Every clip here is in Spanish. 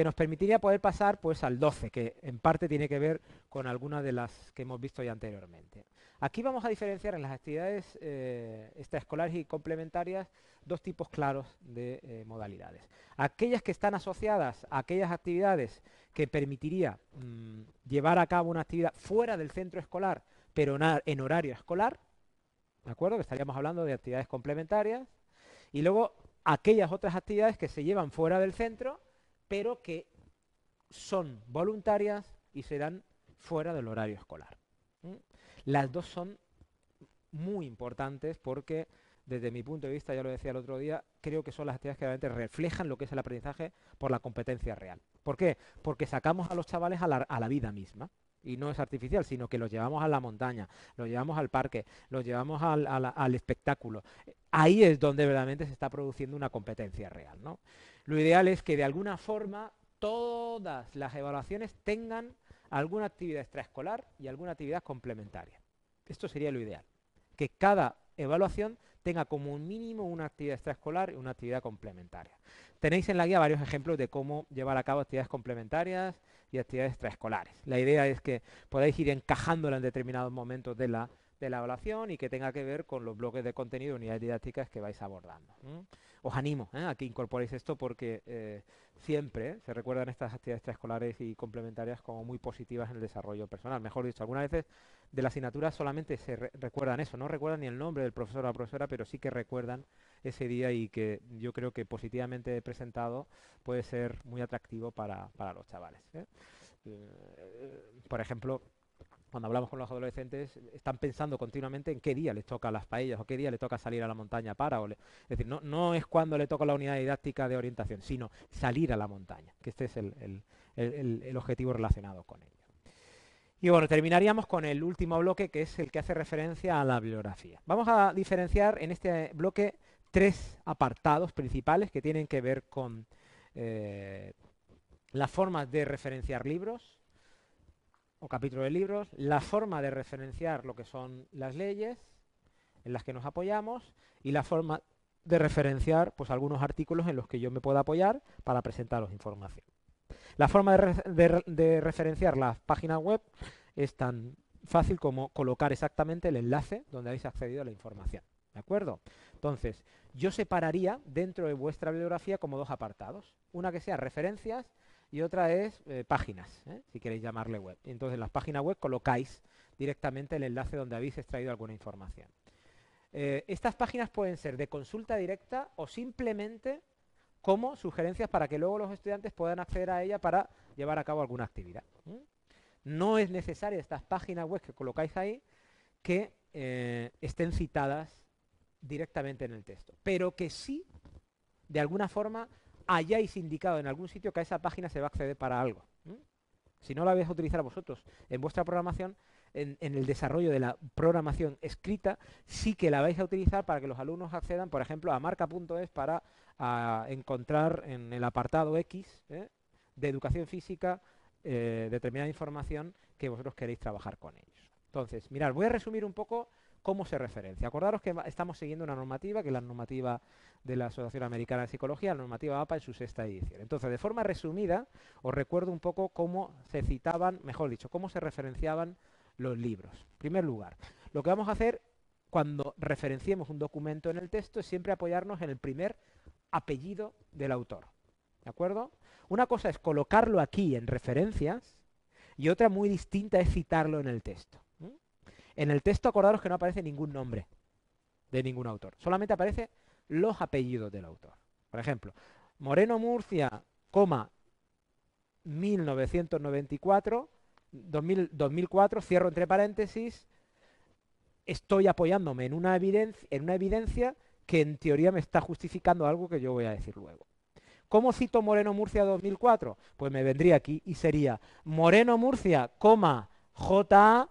que nos permitiría poder pasar pues al 12, que en parte tiene que ver con algunas de las que hemos visto ya anteriormente. Aquí vamos a diferenciar en las actividades eh, extraescolares y complementarias dos tipos claros de eh, modalidades. Aquellas que están asociadas a aquellas actividades que permitiría mm, llevar a cabo una actividad fuera del centro escolar, pero en horario escolar, ¿de acuerdo? Que estaríamos hablando de actividades complementarias. Y luego aquellas otras actividades que se llevan fuera del centro, pero que son voluntarias y serán fuera del horario escolar. Las dos son muy importantes porque desde mi punto de vista, ya lo decía el otro día, creo que son las actividades que realmente reflejan lo que es el aprendizaje por la competencia real. ¿Por qué? Porque sacamos a los chavales a la, vida misma. Y no es artificial, sino que los llevamos a la montaña, los llevamos al parque, los llevamos al, espectáculo. Ahí es donde verdaderamente se está produciendo una competencia real. ¿no? Lo ideal es que de alguna forma todas las evaluaciones tengan alguna actividad extraescolar y alguna actividad complementaria. Esto sería lo ideal. Que cada evaluación tenga como un mínimo una actividad extraescolar y una actividad complementaria. Tenéis en la guía varios ejemplos de cómo llevar a cabo actividades complementarias y actividades extraescolares. La idea es que podáis ir encajándola en determinados momentos de la, de la evaluación y que tenga que ver con los bloques de contenido unidades didácticas que vais abordando. Os animo ¿eh? a que incorporéis esto porque eh, siempre se recuerdan estas actividades extraescolares y complementarias como muy positivas en el desarrollo personal. Mejor dicho, algunas veces de la asignatura solamente se recuerdan eso, no recuerdan ni el nombre del profesor o la profesora, pero sí que recuerdan ese día y que yo creo que positivamente presentado puede ser muy atractivo para, los chavales. ¿eh? por ejemplo, cuando hablamos con los adolescentes, están pensando continuamente en qué día les toca las paellas o qué día le toca salir a la montaña para. Es decir, no, no es cuando le toca la unidad didáctica de orientación, sino salir a la montaña, que este es el, objetivo relacionado con ello. Y bueno, terminaríamos con el último bloque, que es el que hace referencia a la bibliografía. Vamos a diferenciar en este bloque tres apartados principales que tienen que ver con eh, las formas de referenciar libros, o capítulo de libros, la forma de referenciar lo que son las leyes en las que nos apoyamos y la forma de referenciar pues algunos artículos en los que yo me pueda apoyar para presentaros información. La forma de, referenciar las páginas web es tan fácil como colocar exactamente el enlace donde habéis accedido a la información. ¿De acuerdo? Entonces, yo separaría dentro de vuestra bibliografía como dos apartados. Una que sea referencias y otra es eh, páginas, ¿eh? si queréis llamarle web. Entonces en las páginas web colocáis directamente el enlace donde habéis extraído alguna información. Eh, estas páginas pueden ser de consulta directa o simplemente como sugerencias para que luego los estudiantes puedan acceder a ella para llevar a cabo alguna actividad. No es necesario estas páginas web que colocáis ahí que estén citadas directamente en el texto, pero que sí, de alguna forma, hayáis indicado en algún sitio que a esa página se va a acceder para algo. Si no la vais a utilizar vosotros en vuestra programación, en, el desarrollo de la programación escrita, sí que la vais a utilizar para que los alumnos accedan, por ejemplo, a marca.es para encontrar en el apartado X ¿eh? de educación física eh, determinada información que vosotros queréis trabajar con ellos. Entonces, mirad, voy a resumir un poco cómo se referencia. Acordaros que estamos siguiendo una normativa, que es la normativa de la Asociación Americana de Psicología, la normativa APA en su sexta edición. Entonces, de forma resumida, os recuerdo un poco cómo se citaban, mejor dicho, cómo se referenciaban los libros. En primer lugar, lo que vamos a hacer cuando referenciemos un documento en el texto es siempre apoyarnos en el primer apellido del autor. ¿De acuerdo? Una cosa es colocarlo aquí en referencias y otra muy distinta es citarlo en el texto. En el texto acordaros que no aparece ningún nombre de ningún autor. Solamente aparece los apellidos del autor. Por ejemplo, Moreno Murcia, coma, 1994, 2004, cierro entre paréntesis, estoy apoyándome en una, evidencia, en una evidencia que en teoría me está justificando algo que yo voy a decir luego. ¿Cómo cito Moreno Murcia 2004? Pues me vendría aquí y sería Moreno Murcia, coma, JA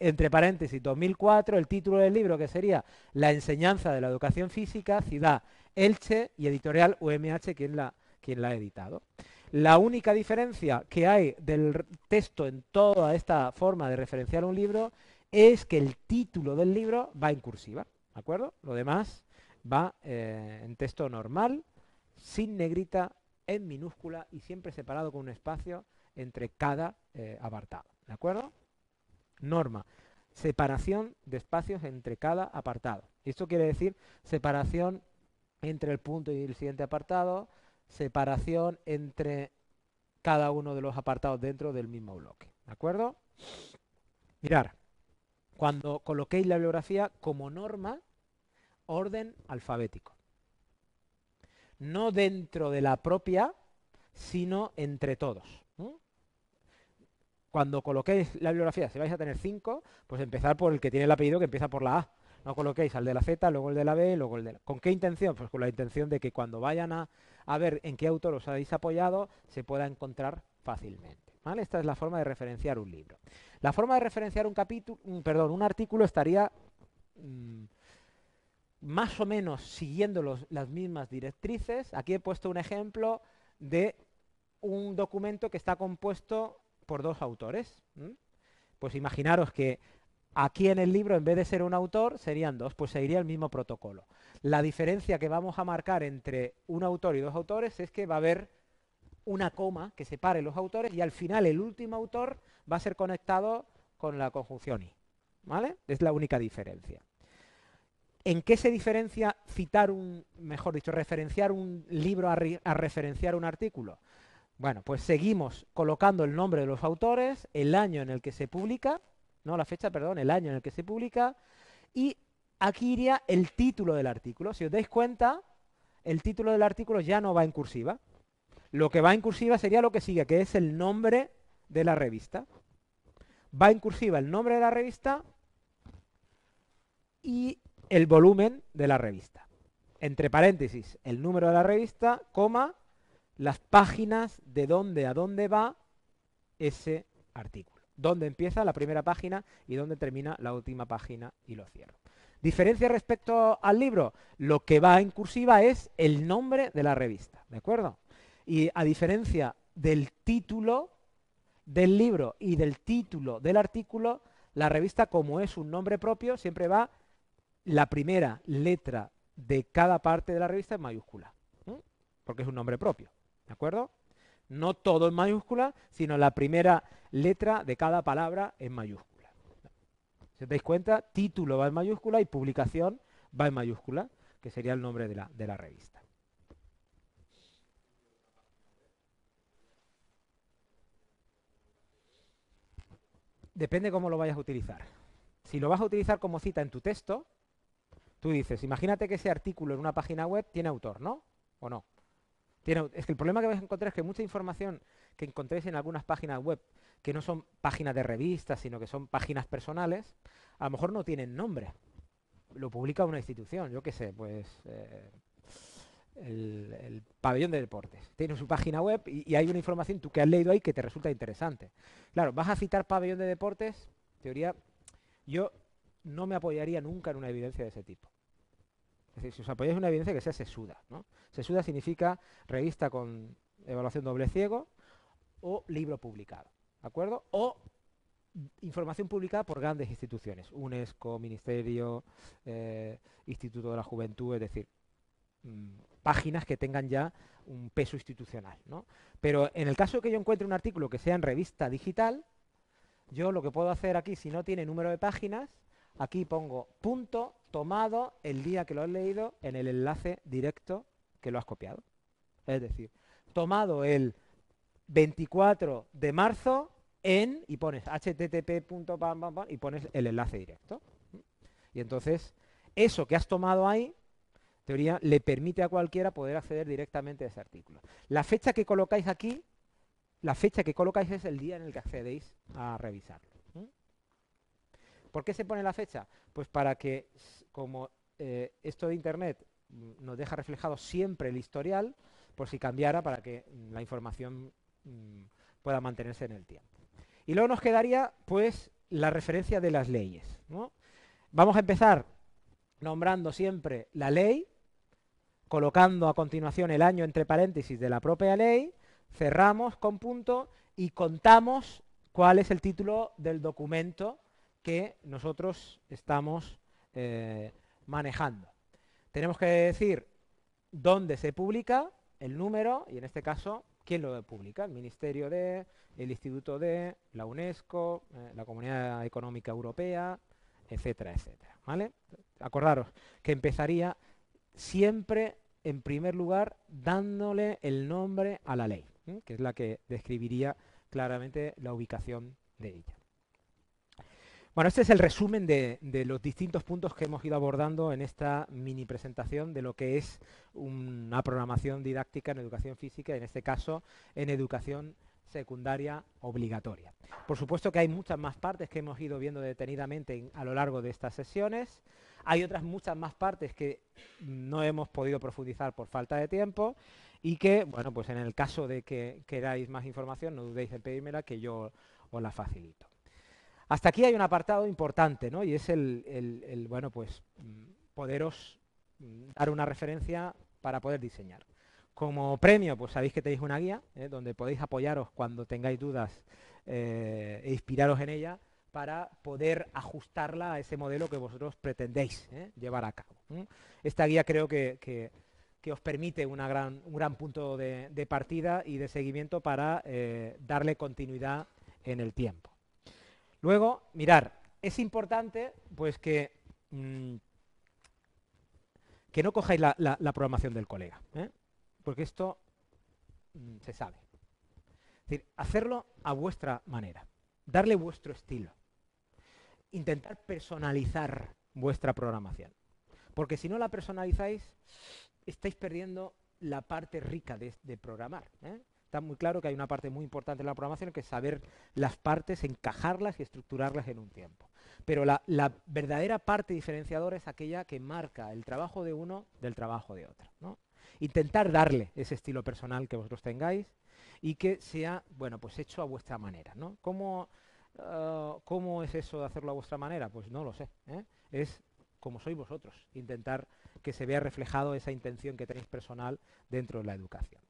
entre paréntesis, 2004, el título del libro que sería La enseñanza de la educación física, Ciudad Elche y editorial UMH, quien la, quien la ha editado. La única diferencia que hay del texto en toda esta forma de referenciar un libro es que el título del libro va en cursiva, ¿de acuerdo? Lo demás va eh, en texto normal, sin negrita en minúscula y siempre separado con un espacio entre cada eh, apartado. ¿De acuerdo? Norma. Separación de espacios entre cada apartado. Esto quiere decir separación entre el punto y el siguiente apartado, separación entre cada uno de los apartados dentro del mismo bloque. ¿De acuerdo? Mirar, cuando coloquéis la bibliografía como norma, orden alfabético. No dentro de la propia, sino entre todos. Cuando coloquéis la bibliografía, si vais a tener cinco, pues empezar por el que tiene el apellido que empieza por la A. No coloquéis al de la Z, luego el de la B, luego el de la... ¿Con qué intención? Pues con la intención de que cuando vayan a, ver en qué autor os habéis apoyado, se pueda encontrar fácilmente. ¿vale? Esta es la forma de referenciar un libro. La forma de referenciar un capítulo, perdón, un artículo estaría mm, más o menos siguiendo las mismas directrices. Aquí he puesto un ejemplo de un documento que está compuesto por dos autores. Pues imaginaros que aquí en el libro, en vez de ser un autor, serían dos, pues seguiría el mismo protocolo. La diferencia que vamos a marcar entre un autor y dos autores es que va a haber una coma que separe los autores y al final el último autor va a ser conectado con la conjunción i. ¿Vale? Es la única diferencia. ¿En qué se diferencia citar un, mejor dicho, referenciar un libro a, referenciar un artículo? Bueno, pues seguimos colocando el nombre de los autores, el año en el que se publica, no la fecha, perdón, el año en el que se publica, y aquí iría el título del artículo. Si os dais cuenta, el título del artículo ya no va en cursiva, lo que va en cursiva sería lo que sigue, que es el nombre de la revista. Va en cursiva el nombre de la revista y el volumen de la revista. Entre paréntesis, el número de la revista, coma, las páginas de dónde a dónde va ese artículo. Dónde empieza la primera página y dónde termina la última página y lo cierro. Diferencia respecto al libro, lo que va en cursiva es el nombre de la revista, ¿de acuerdo? Y a diferencia del título del libro y del título del artículo, la revista, como es un nombre propio, siempre va la primera letra de cada parte de la revista en mayúscula, porque es un nombre propio, ¿de acuerdo? No todo en mayúscula, sino la primera letra de cada palabra en mayúscula. Si os dais cuenta, título va en mayúscula y publicación va en mayúscula, que sería el nombre de la, de la revista. depende cómo lo vayas a utilizar. Si lo vas a utilizar como cita en tu texto, tú dices, imagínate que ese artículo en una página web tiene autor, ¿no? ¿O no? Es que el problema que vais a encontrar es que mucha información que encontréis en algunas páginas web, que no son páginas de revistas, sino que son páginas personales, a lo mejor no tienen nombre. Lo publica una institución, yo qué sé, pues eh, el, pabellón de deportes. Tiene su página web y, hay una información tú que has leído ahí que te resulta interesante. Claro, vas a citar pabellón de deportes, teoría, yo no me apoyaría nunca en una evidencia de ese tipo. Es decir, si os apoyáis en una evidencia que sea sesuda. ¿no? Sesuda significa revista con evaluación doble ciego o libro publicado. ¿De acuerdo? O información publicada por grandes instituciones, UNESCO, Ministerio, eh, Instituto de la Juventud, es decir, mm, páginas que tengan ya un peso institucional. ¿no? Pero en el caso que yo encuentre un artículo que sea en revista digital, yo lo que puedo hacer aquí, si no tiene número de páginas, aquí pongo punto tomado el día que lo has leído en el enlace directo que lo has copiado. Es decir, tomado el 24 de marzo en, y pones http y pones el enlace directo. Y entonces, eso que has tomado ahí teoría le permite a cualquiera poder acceder directamente a ese artículo. La fecha que colocáis aquí, la fecha que colocáis es el día en el que accedéis a revisarlo. ¿Por qué se pone la fecha? Pues para que, como eh, esto de Internet mm, nos deja reflejado siempre el historial, por si cambiara, para que mm, la información mm, pueda mantenerse en el tiempo. Y luego nos quedaría, pues, la referencia de las leyes. Vamos a empezar nombrando siempre la ley, colocando a continuación el año entre paréntesis de la propia ley, cerramos con punto y contamos cuál es el título del documento que nosotros estamos eh, manejando. Tenemos que decir dónde se publica, el número y en este caso, ¿quién lo publica? El Ministerio de, el Instituto de, la UNESCO, eh, la Comunidad Económica Europea, etcétera, etcétera. ¿Vale? Acordaros que empezaría siempre en primer lugar dándole el nombre a la ley, que es la que describiría claramente la ubicación de ella. Bueno, este es el resumen de, los distintos puntos que hemos ido abordando en esta mini presentación de lo que es una programación didáctica en educación física, en este caso en educación secundaria obligatoria. Por supuesto que hay muchas más partes que hemos ido viendo detenidamente a lo largo de estas sesiones. Hay otras muchas más partes que no hemos podido profundizar por falta de tiempo y que, bueno, pues en el caso de que queráis más información, no dudéis en pedírmela que yo os la facilito. Hasta aquí hay un apartado importante, ¿no? Y es el, bueno, pues poderos mm, dar una referencia para poder diseñar. Como premio, pues sabéis que tenéis una guía ¿eh? donde podéis apoyaros cuando tengáis dudas eh, e inspiraros en ella para poder ajustarla a ese modelo que vosotros pretendéis ¿eh? llevar a cabo. Esta guía creo que, os permite un gran punto de, partida y de seguimiento para darle continuidad en el tiempo. Luego, mirar, es importante pues que, mm, que no cojáis la, programación del colega porque esto mm, se sabe. Es decir, hacerlo a vuestra manera, darle vuestro estilo, intentar personalizar vuestra programación. Porque si no la personalizáis, estáis perdiendo la parte rica de, programar. ¿eh? Está muy claro que hay una parte muy importante en la programación que es saber las partes, encajarlas y estructurarlas en un tiempo. Pero la, la, verdadera parte diferenciadora es aquella que marca el trabajo de uno del trabajo de otro. ¿no? intentar darle ese estilo personal que vosotros tengáis y que sea, bueno, pues hecho a vuestra manera, ¿no? ¿Cómo, ah, ¿cómo es eso de hacerlo a vuestra manera? Pues no lo sé, ¿eh? Es como sois vosotros, intentar que se vea reflejado esa intención que tenéis personal dentro de la educación.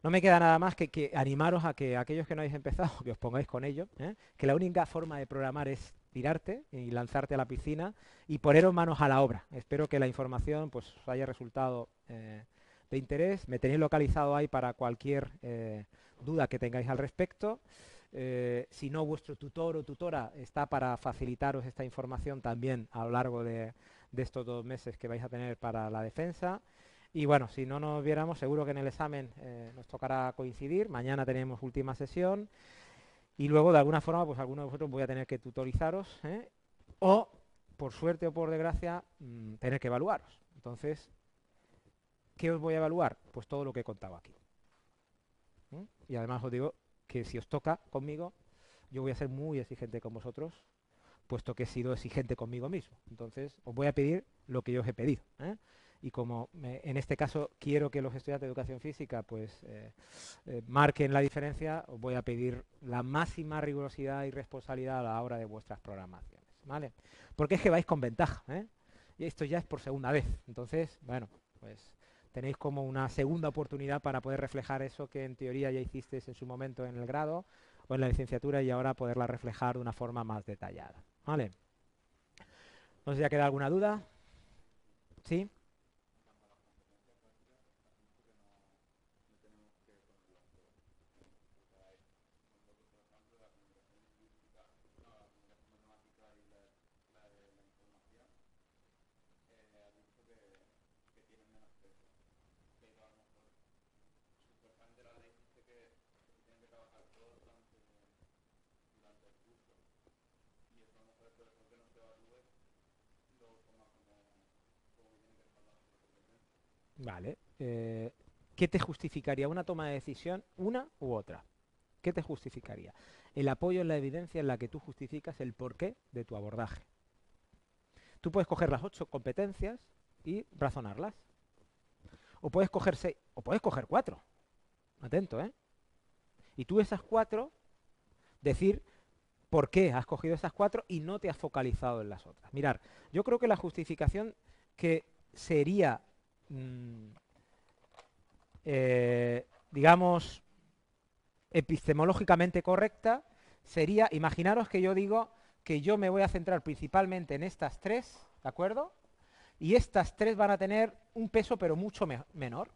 No me queda nada más que, animaros a que aquellos que no habéis empezado, que os pongáis con ello, ¿eh? que la única forma de programar es tirarte y lanzarte a la piscina y poneros manos a la obra. Espero que la información pues, haya resultado eh, de interés. Me tenéis localizado ahí para cualquier eh, duda que tengáis al respecto. Si no, vuestro tutor o tutora está para facilitaros esta información también a lo largo de, estos dos meses que vais a tener para la defensa. Y bueno, si no nos viéramos, seguro que en el examen eh, nos tocará coincidir. Mañana tenemos última sesión. Y luego, de alguna forma, pues alguno de vosotros voy a tener que tutorizaros. O, por suerte o por desgracia, mm, tener que evaluaros. Entonces, ¿Qué os voy a evaluar? Pues todo lo que he contado aquí. ¿Mm? Y además os digo que si os toca conmigo, yo voy a ser muy exigente con vosotros, puesto que he sido exigente conmigo mismo. Entonces, os voy a pedir lo que yo os he pedido. ¿eh? Y como en este caso quiero que los estudiantes de educación física pues eh, eh, marquen la diferencia, os voy a pedir la máxima rigurosidad y responsabilidad a la hora de vuestras programaciones. ¿vale? Porque es que vais con ventaja. Y esto ya es por segunda vez. Entonces, bueno, pues tenéis como una segunda oportunidad para poder reflejar eso que en teoría ya hicisteis en su momento en el grado o en la licenciatura y ahora poderla reflejar de una forma más detallada. ¿Vale? No sé si ha quedado alguna duda. ¿Sí? Vale. Eh, ¿Qué te justificaría una toma de decisión, una u otra? ¿Qué te justificaría? El apoyo en la evidencia en la que tú justificas el porqué de tu abordaje. Tú puedes coger las ocho competencias y razonarlas. O puedes coger seis, o puedes coger cuatro. Atento, ¿eh? Y tú esas cuatro, decir por qué has cogido esas cuatro y no te has focalizado en las otras. Mirar, yo creo que la justificación que sería Mm, eh, digamos, epistemológicamente correcta sería, imaginaros que yo digo que yo me voy a centrar principalmente en estas tres, ¿de acuerdo? Y estas tres van a tener un peso pero mucho menor.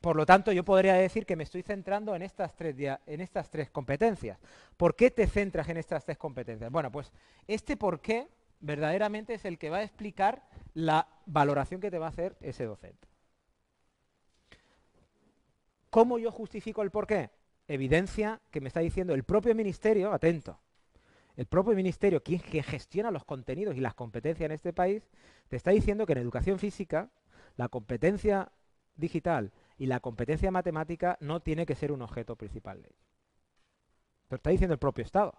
por lo tanto, yo podría decir que me estoy centrando en estas, tres en estas tres competencias. ¿Por qué te centras en estas tres competencias? Bueno, pues este por qué verdaderamente es el que va a explicar la valoración que te va a hacer ese docente. ¿Cómo yo justifico el por qué? Evidencia que me está diciendo el propio ministerio, atento, el propio ministerio, quien, gestiona los contenidos y las competencias en este país, te está diciendo que en educación física la competencia digital y la competencia matemática no tiene que ser un objeto principal de ello. Lo está diciendo el propio Estado.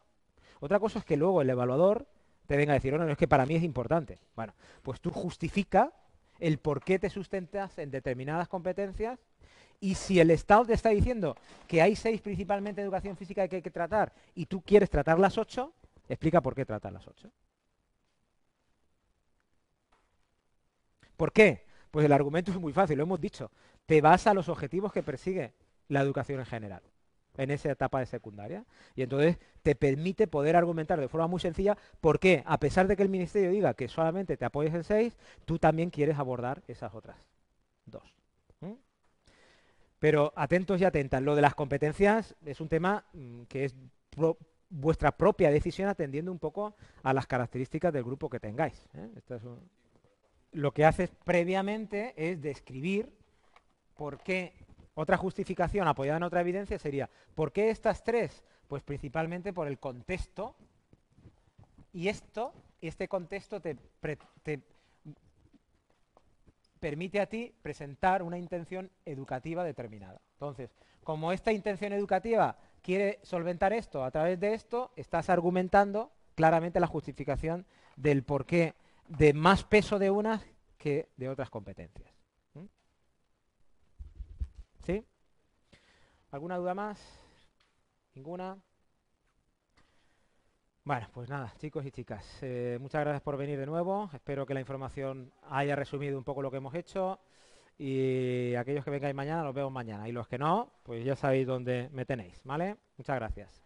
Otra cosa es que luego el evaluador te venga a decir, no, no, es que para mí es importante. Bueno, pues tú justifica el por qué te sustentas en determinadas competencias y si el Estado te está diciendo que hay seis principalmente de educación física que hay que tratar y tú quieres tratar las ocho, explica por qué tratar las ocho. ¿Por qué? Pues el argumento es muy fácil, lo hemos dicho. Te vas a los objetivos que persigue la educación en general en esa etapa de secundaria. Y entonces te permite poder argumentar de forma muy sencilla por qué, a pesar de que el ministerio diga que solamente te apoyes en seis, tú también quieres abordar esas otras dos. Pero atentos y atentas, lo de las competencias es un tema mm, que es vuestra propia decisión atendiendo un poco a las características del grupo que tengáis. ¿eh? Lo que haces previamente es describir por qué otra justificación apoyada en otra evidencia sería, ¿por qué estas tres? Pues principalmente por el contexto y esto, este contexto te, permite a ti presentar una intención educativa determinada. Entonces, como esta intención educativa quiere solventar esto a través de esto, estás argumentando claramente la justificación del porqué de más peso de unas que de otras competencias. ¿Sí? ¿Alguna duda más? ¿Ninguna? Bueno, pues nada, chicos y chicas, eh, muchas gracias por venir de nuevo. Espero que la información haya resumido un poco lo que hemos hecho. Y aquellos que vengáis mañana, los vemos mañana. Y los que no, pues ya sabéis dónde me tenéis, ¿vale? Muchas gracias.